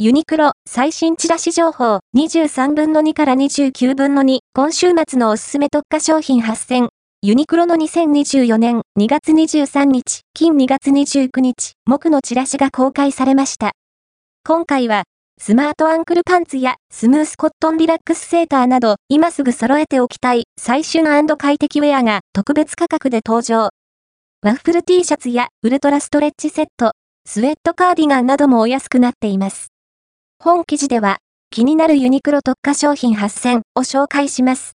ユニクロ最新チラシ情報23分の2から29分の2今週末のおすすめ特化商品8選ユニクロの2024年2月23日、金2月29日、木のチラシが公開されました。今回は、スマートアンクルパンツやスムースコットンリラックスセーターなど、今すぐ揃えておきたい最旬快適ウェアが特別価格で登場。ワッフル T シャツやウルトラストレッチセット、スウェットカーディガンなどもお安くなっています。本記事では、気になるユニクロ特化商品8選を紹介します。